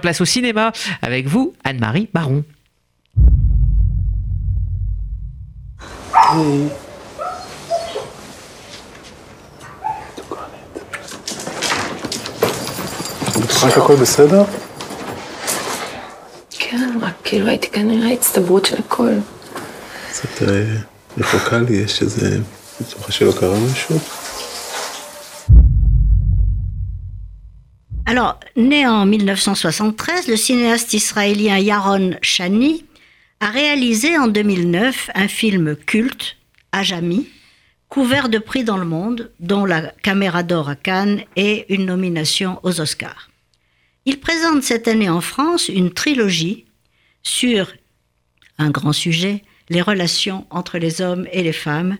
Place au cinéma avec vous, Anne-Marie Baron. רק הכל בסדר? כן, רק כאילו הייתי כנראה הצטברות של הכל. קצת אה, רחוקה לי, יש איזה... בטוחה שלא קרה משהו? Alors, né en 1973, le cinéaste israélien Yaron Shani a réalisé en 2009 un film culte, Ajami, couvert de prix dans le monde, dont la Caméra d'or à Cannes et une nomination aux Oscars. Il présente cette année en France une trilogie sur un grand sujet, les relations entre les hommes et les femmes,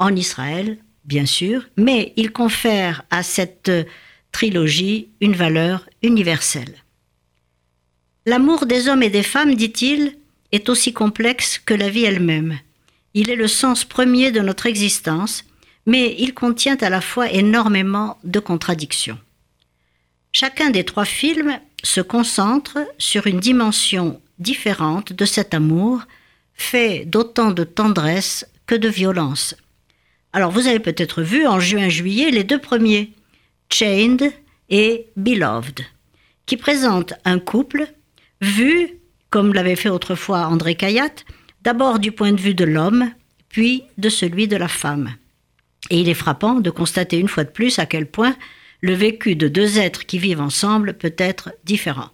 en Israël, bien sûr, mais il confère à cette trilogie une valeur universelle. L'amour des hommes et des femmes, dit-il, est aussi complexe que la vie elle-même. Il est le sens premier de notre existence, mais il contient à la fois énormément de contradictions. Chacun des trois films se concentre sur une dimension différente de cet amour, fait d'autant de tendresse que de violence. Alors vous avez peut-être vu en juin-juillet les deux premiers, Chained et Beloved, qui présentent un couple vu, comme l'avait fait autrefois André Cayatte, d'abord du point de vue de l'homme, puis de celui de la femme. Et il est frappant de constater une fois de plus à quel point le vécu de deux êtres qui vivent ensemble peut être différent.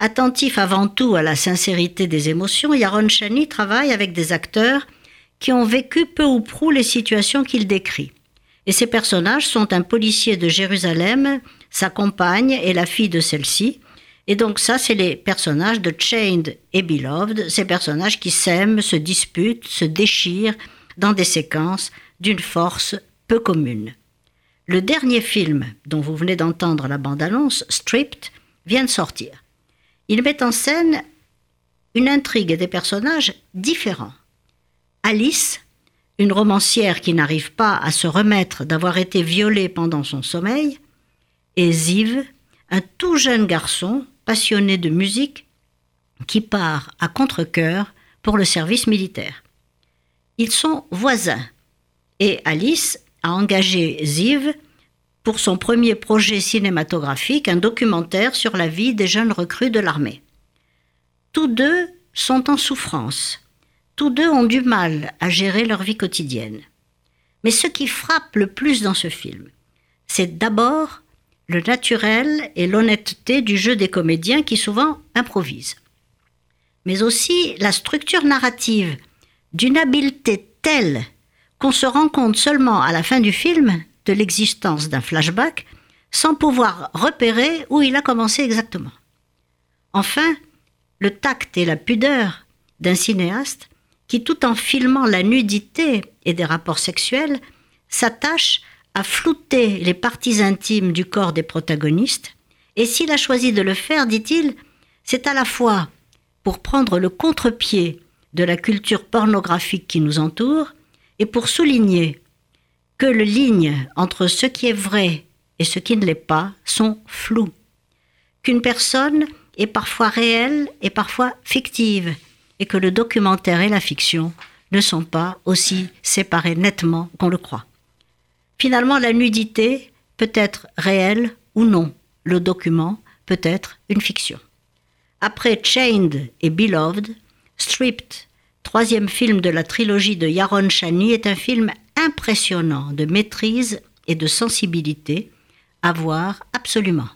Attentif avant tout à la sincérité des émotions, Yaron Chani travaille avec des acteurs qui ont vécu peu ou prou les situations qu'il décrit. Et ces personnages sont un policier de Jérusalem, sa compagne et la fille de celle-ci. Et donc ça, c'est les personnages de Chained et Beloved, ces personnages qui s'aiment, se disputent, se déchirent dans des séquences d'une force peu commune. Le dernier film dont vous venez d'entendre la bande-annonce, Stripped, vient de sortir. Il met en scène une intrigue et des personnages différents. Alice, une romancière qui n'arrive pas à se remettre d'avoir été violée pendant son sommeil, et Ziv, un tout jeune garçon passionné de musique qui part à contre-coeur pour le service militaire. Ils sont voisins et Alice a engagé Ziv pour son premier projet cinématographique, un documentaire sur la vie des jeunes recrues de l'armée. Tous deux sont en souffrance. Tous deux ont du mal à gérer leur vie quotidienne. Mais ce qui frappe le plus dans ce film, c'est d'abord le naturel et l'honnêteté du jeu des comédiens qui souvent improvisent. Mais aussi la structure narrative d'une habileté telle qu'on se rend compte seulement à la fin du film de l'existence d'un flashback sans pouvoir repérer où il a commencé exactement. Enfin, le tact et la pudeur d'un cinéaste qui, tout en filmant la nudité et des rapports sexuels, s'attache à flouter les parties intimes du corps des protagonistes, et s'il a choisi de le faire, dit-il, c'est à la fois pour prendre le contre-pied de la culture pornographique qui nous entoure, et pour souligner que les lignes entre ce qui est vrai et ce qui ne l'est pas sont floues, qu'une personne est parfois réelle et parfois fictive, et que le documentaire et la fiction ne sont pas aussi séparés nettement qu'on le croit. Finalement, la nudité peut être réelle ou non, le document peut être une fiction. Après Chained et Beloved, Stripped troisième film de la trilogie de Yaron Chani, est un film impressionnant de maîtrise et de sensibilité à voir absolument.